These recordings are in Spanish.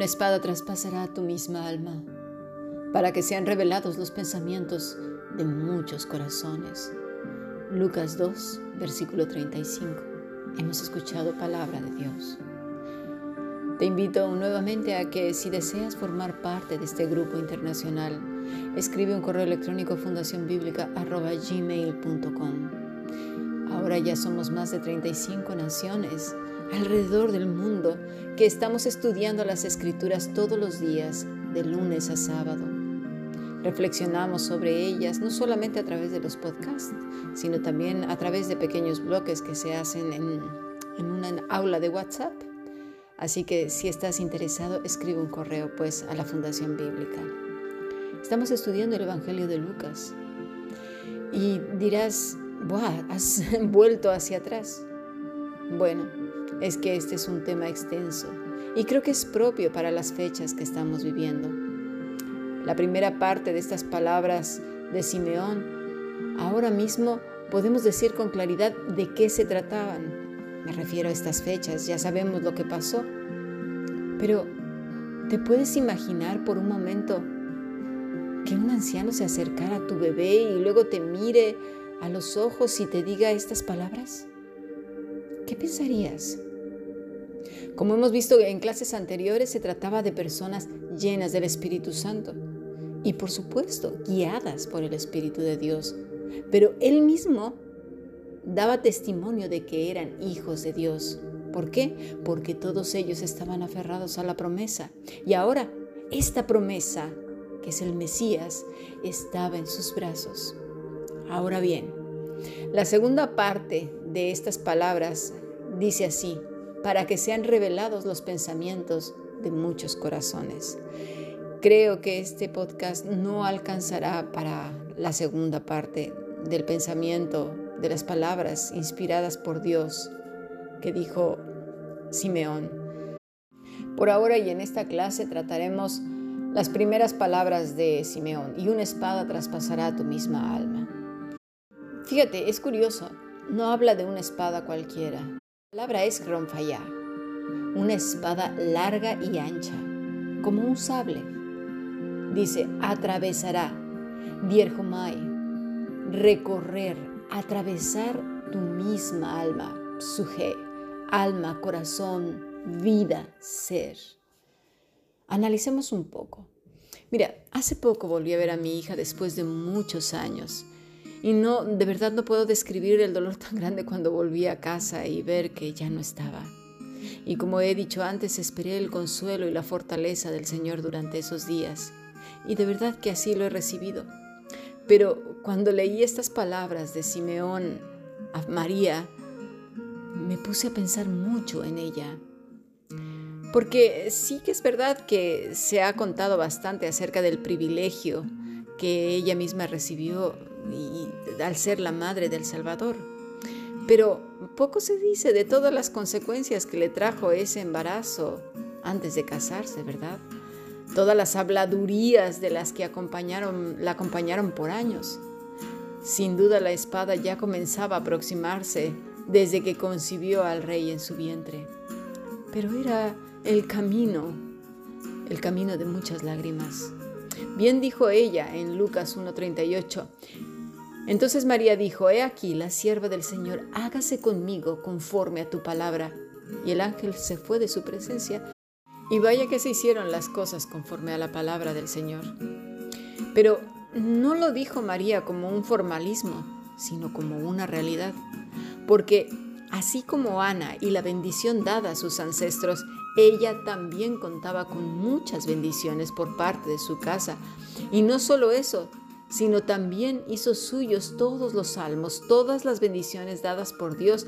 una espada traspasará tu misma alma, para que sean revelados los pensamientos de muchos corazones. Lucas 2, versículo 35. Hemos escuchado palabra de Dios. Te invito nuevamente a que si deseas formar parte de este grupo internacional, escribe un correo electrónico fundacionbiblica.gmail.com. Ahora ya somos más de 35 naciones alrededor del mundo que estamos estudiando las escrituras todos los días, de lunes a sábado. Reflexionamos sobre ellas no solamente a través de los podcasts, sino también a través de pequeños bloques que se hacen en, en una aula de WhatsApp. Así que si estás interesado, escribe un correo pues a la Fundación Bíblica. Estamos estudiando el Evangelio de Lucas y dirás, ¡buah! Has vuelto hacia atrás. Bueno, es que este es un tema extenso y creo que es propio para las fechas que estamos viviendo. La primera parte de estas palabras de Simeón, ahora mismo podemos decir con claridad de qué se trataban. Me refiero a estas fechas, ya sabemos lo que pasó. Pero, ¿te puedes imaginar por un momento que un anciano se acercara a tu bebé y luego te mire a los ojos y te diga estas palabras? ¿Qué pensarías? Como hemos visto en clases anteriores, se trataba de personas llenas del Espíritu Santo y por supuesto guiadas por el Espíritu de Dios. Pero él mismo daba testimonio de que eran hijos de Dios. ¿Por qué? Porque todos ellos estaban aferrados a la promesa. Y ahora esta promesa, que es el Mesías, estaba en sus brazos. Ahora bien, la segunda parte de estas palabras dice así, para que sean revelados los pensamientos de muchos corazones. Creo que este podcast no alcanzará para la segunda parte del pensamiento, de las palabras inspiradas por Dios que dijo Simeón. Por ahora y en esta clase trataremos las primeras palabras de Simeón y una espada traspasará tu misma alma. Fíjate, es curioso, no habla de una espada cualquiera. La palabra es Gronfayá, una espada larga y ancha, como un sable. Dice, atravesará, Dierjomai, recorrer, atravesar tu misma alma, suje, alma, corazón, vida, ser. Analicemos un poco. Mira, hace poco volví a ver a mi hija después de muchos años. Y no, de verdad no puedo describir el dolor tan grande cuando volví a casa y ver que ya no estaba. Y como he dicho antes, esperé el consuelo y la fortaleza del Señor durante esos días. Y de verdad que así lo he recibido. Pero cuando leí estas palabras de Simeón a María, me puse a pensar mucho en ella. Porque sí que es verdad que se ha contado bastante acerca del privilegio que ella misma recibió y, al ser la madre del Salvador. Pero poco se dice de todas las consecuencias que le trajo ese embarazo antes de casarse, ¿verdad? Todas las habladurías de las que acompañaron, la acompañaron por años. Sin duda la espada ya comenzaba a aproximarse desde que concibió al rey en su vientre. Pero era el camino, el camino de muchas lágrimas. Bien dijo ella en Lucas 1.38, entonces María dijo, He aquí la sierva del Señor, hágase conmigo conforme a tu palabra. Y el ángel se fue de su presencia, y vaya que se hicieron las cosas conforme a la palabra del Señor. Pero no lo dijo María como un formalismo, sino como una realidad, porque así como Ana y la bendición dada a sus ancestros, ella también contaba con muchas bendiciones por parte de su casa. Y no solo eso, sino también hizo suyos todos los salmos, todas las bendiciones dadas por Dios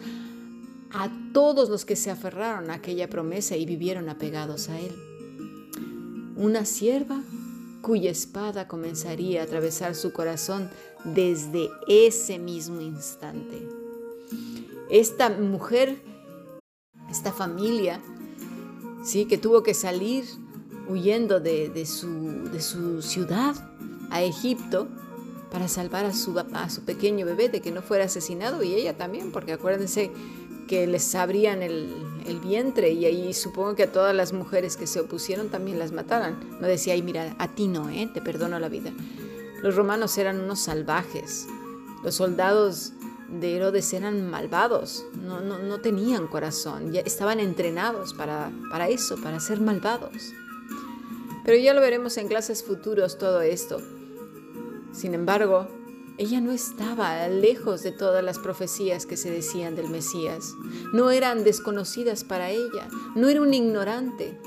a todos los que se aferraron a aquella promesa y vivieron apegados a Él. Una sierva cuya espada comenzaría a atravesar su corazón desde ese mismo instante. Esta mujer, esta familia, sí, que tuvo que salir huyendo de, su, de su ciudad a Egipto para salvar a su, a su pequeño bebé de que no fuera asesinado y ella también, porque acuérdense que les abrían el, el, vientre y ahí supongo que a todas las mujeres que se opusieron también las mataran. No decía, ay, mira, a ti no, ¿eh? te perdono la vida. Los romanos eran unos salvajes. Los soldados de Herodes eran malvados, no, no, no tenían corazón, ya estaban entrenados para, para eso, para ser malvados. Pero ya lo veremos en clases futuros todo esto. Sin embargo, ella no estaba lejos de todas las profecías que se decían del Mesías. No eran desconocidas para ella, no era un ignorante.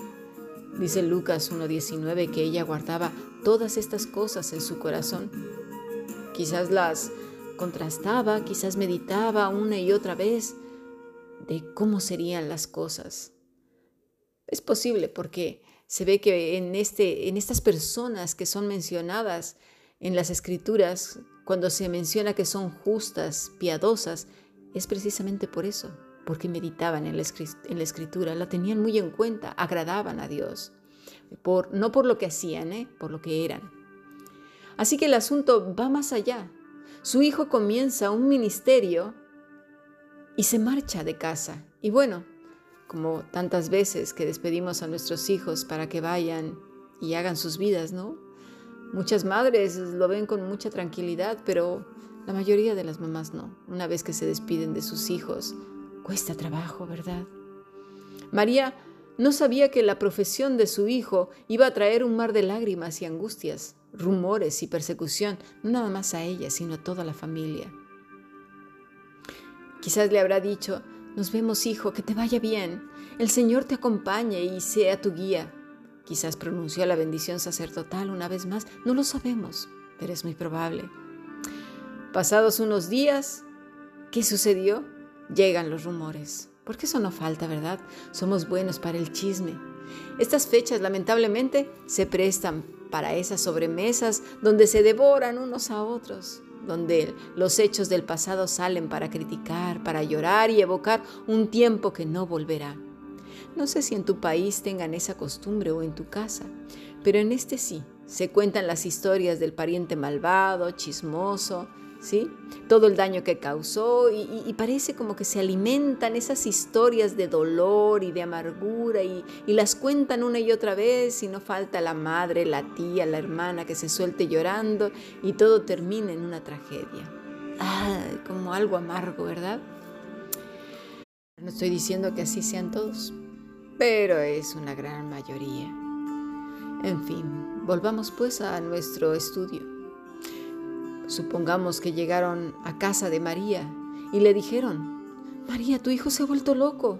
Dice Lucas 1.19 que ella guardaba todas estas cosas en su corazón. Quizás las contrastaba, quizás meditaba una y otra vez de cómo serían las cosas. Es posible porque se ve que en, este, en estas personas que son mencionadas en las escrituras, cuando se menciona que son justas, piadosas, es precisamente por eso, porque meditaban en la, escritura, la tenían muy en cuenta, agradaban a Dios, por, no por lo que hacían, ¿eh? por lo que eran. Así que el asunto va más allá. Su hijo comienza un ministerio y se marcha de casa. Y bueno, como tantas veces que despedimos a nuestros hijos para que vayan y hagan sus vidas, ¿no? Muchas madres lo ven con mucha tranquilidad, pero la mayoría de las mamás no. Una vez que se despiden de sus hijos, cuesta trabajo, ¿verdad? María no sabía que la profesión de su hijo iba a traer un mar de lágrimas y angustias, rumores y persecución, no nada más a ella, sino a toda la familia. Quizás le habrá dicho, nos vemos, hijo, que te vaya bien. El Señor te acompañe y sea tu guía. Quizás pronunció la bendición sacerdotal una vez más, no lo sabemos, pero es muy probable. Pasados unos días, ¿qué sucedió? Llegan los rumores. Porque eso no falta, ¿verdad? Somos buenos para el chisme. Estas fechas, lamentablemente, se prestan para esas sobremesas donde se devoran unos a otros donde los hechos del pasado salen para criticar, para llorar y evocar un tiempo que no volverá. No sé si en tu país tengan esa costumbre o en tu casa, pero en este sí, se cuentan las historias del pariente malvado, chismoso, ¿sí? Todo el daño que causó y, parece como que se alimentan esas historias de dolor y de amargura y, y, las cuentan una y otra vez y no falta la madre, la tía, la hermana que se suelte llorando y todo termina en una tragedia. Ah, como algo amargo, ¿verdad? No estoy diciendo que así sean todos, pero es una gran mayoría. En fin, volvamos pues a nuestro estudio. Supongamos que llegaron a casa de María y le dijeron, María, tu hijo se ha vuelto loco.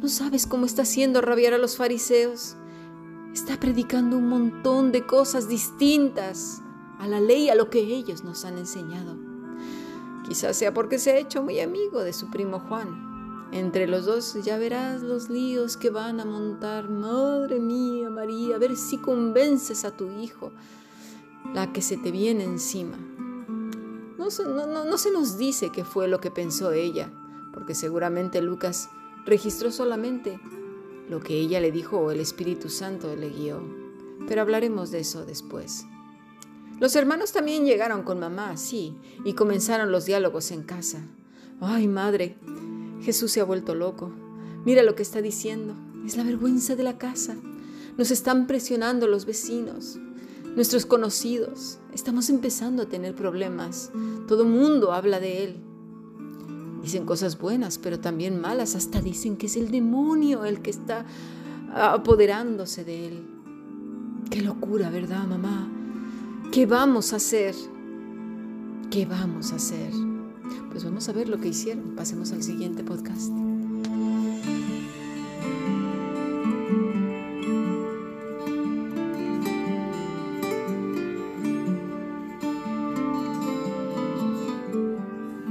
¿No sabes cómo está haciendo rabiar a los fariseos? Está predicando un montón de cosas distintas a la ley, a lo que ellos nos han enseñado. Quizás sea porque se ha hecho muy amigo de su primo Juan. Entre los dos ya verás los líos que van a montar. Madre mía, María, a ver si convences a tu hijo, la que se te viene encima. No, se nos dice qué fue lo que pensó ella, porque seguramente Lucas registró solamente lo que ella le dijo o el Espíritu Santo le guió. Pero hablaremos de eso después. Los hermanos también llegaron con mamá, sí, y comenzaron los diálogos en casa. Ay, madre, Jesús se ha vuelto loco. Mira lo que está diciendo. Es la vergüenza de la casa. Nos están presionando los vecinos nuestros conocidos. Estamos empezando a tener problemas. Todo mundo habla de él. Dicen cosas buenas, pero también malas. Hasta dicen que es el demonio el que está apoderándose de él. Qué locura, ¿verdad, mamá? ¿Qué vamos a hacer? ¿Qué vamos a hacer? Pues vamos a ver lo que hicieron. Pasemos al siguiente podcast.